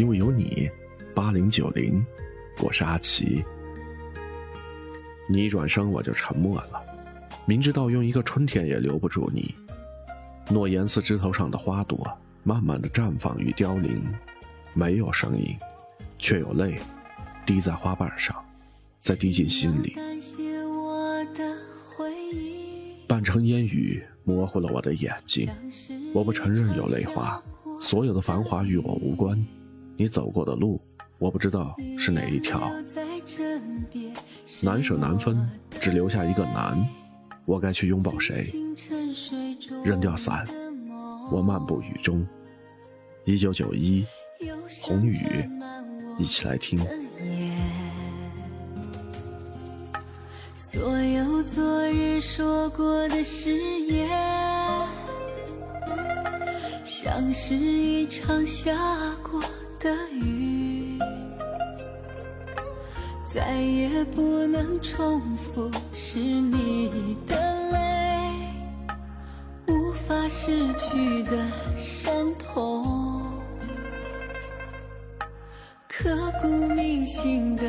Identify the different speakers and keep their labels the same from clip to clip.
Speaker 1: 因为有你，八零九零，我是阿奇。你一转身，我就沉默了。明知道用一个春天也留不住你，诺言似枝头上的花朵，慢慢的绽放与凋零，没有声音，却有泪滴在花瓣上，再滴进心里。半城烟雨模糊了我的眼睛，我不承认有泪花，所有的繁华与我无关。你走过的路，我不知道是哪一条。难舍难分，只留下一个难，我该去拥抱谁？扔掉伞，我漫步雨中。一九九一，红雨，一起来听。
Speaker 2: 所有昨日说过的誓言，像是一场下过的雨，再也不能重复。是你的泪，无法失去的伤痛，刻骨铭心的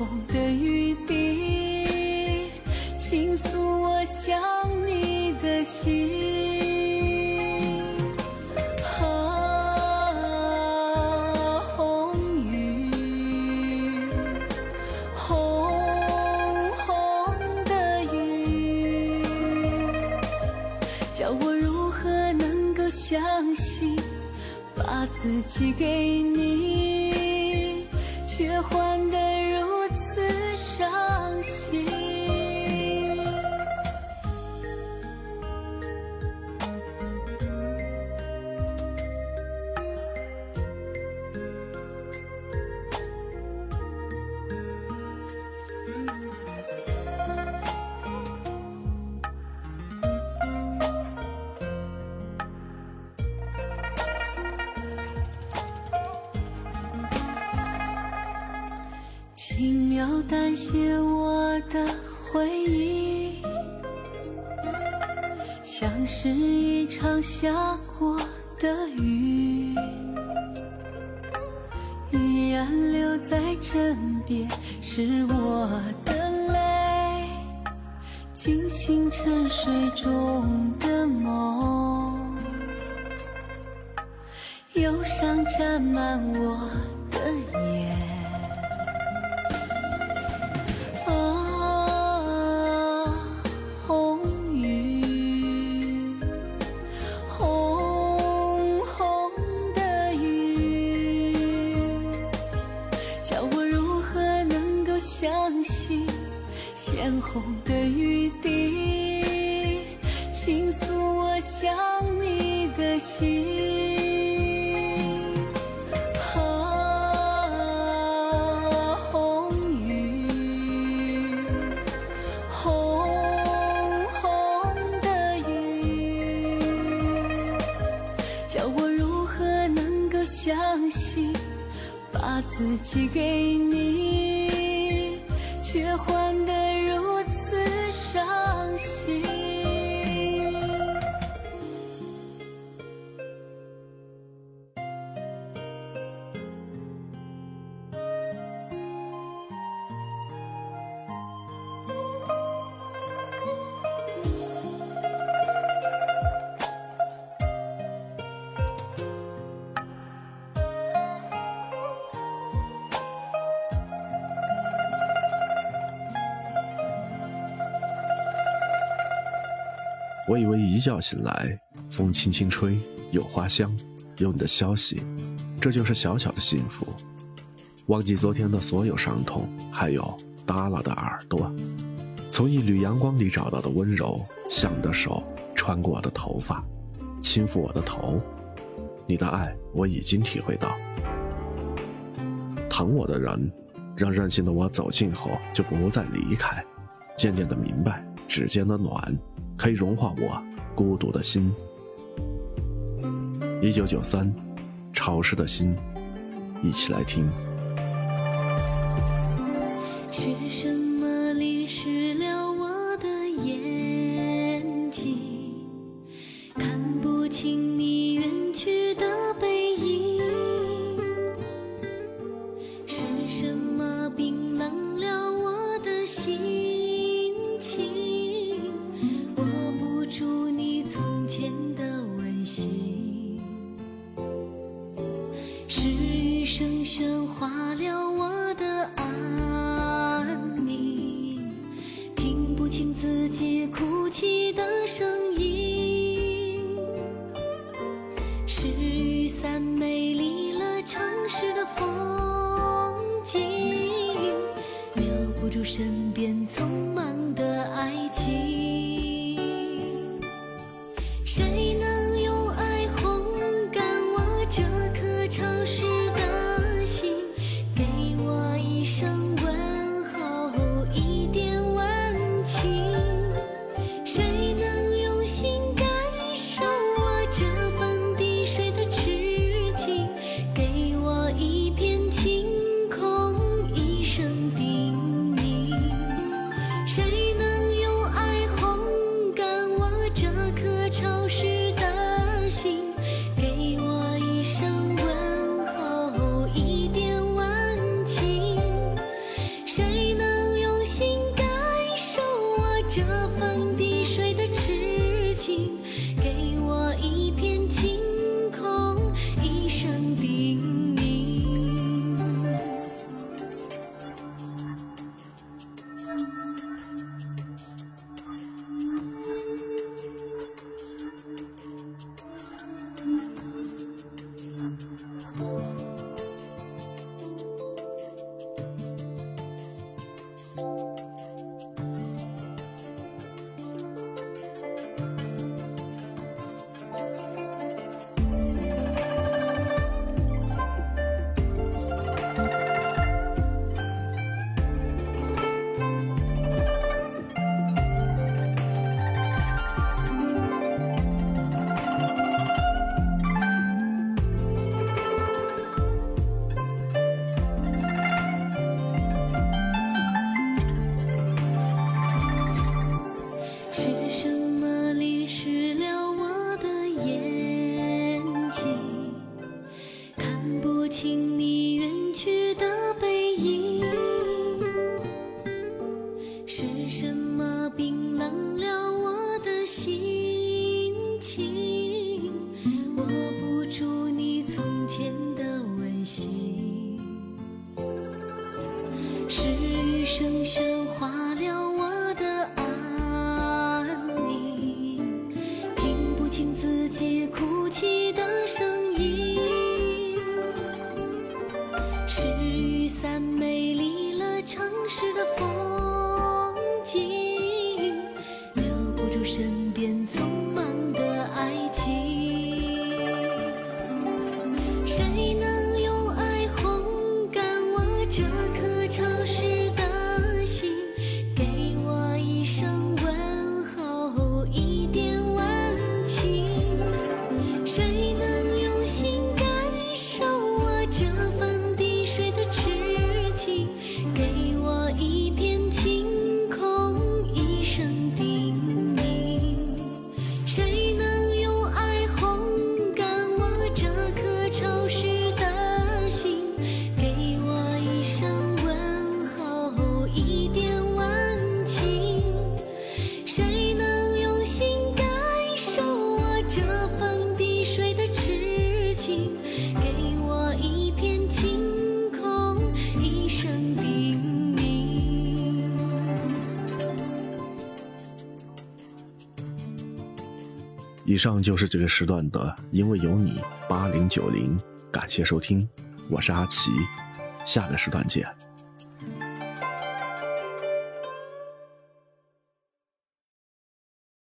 Speaker 2: 红的雨滴，倾诉我想你的心。啊，红雨，红红的雨，叫我如何能够相信，把自己给你，却换得。伤心。轻描淡写我的回忆，像是一场下过的雨，依然留在枕边，是我的泪，惊醒沉睡中的梦，忧伤沾满我的眼。红的雨滴，倾诉我想你的心。啊，红雨，红红的雨，叫我如何能够相信，把自己给你，却换得。心。
Speaker 1: 我以为一觉醒来，风轻轻吹，有花香，有你的消息，这就是小小的幸福。忘记昨天的所有伤痛，还有耷拉的耳朵，从一缕阳光里找到的温柔，像你的手穿过我的头发，轻抚我的头。你的爱我已经体会到，疼我的人，让任性的我走近后就不再离开。渐渐的明白，指尖的暖可以融化我孤独的心。一九九三潮湿的心一起来听。
Speaker 2: 是什么淋湿了我的眼化了我的安宁听不清自己哭泣的声音是雨伞美丽了城市的风景留不住身边匆忙
Speaker 1: 以上就是这个时段的因为有你八零九零感谢收听我是阿奇下个时段见。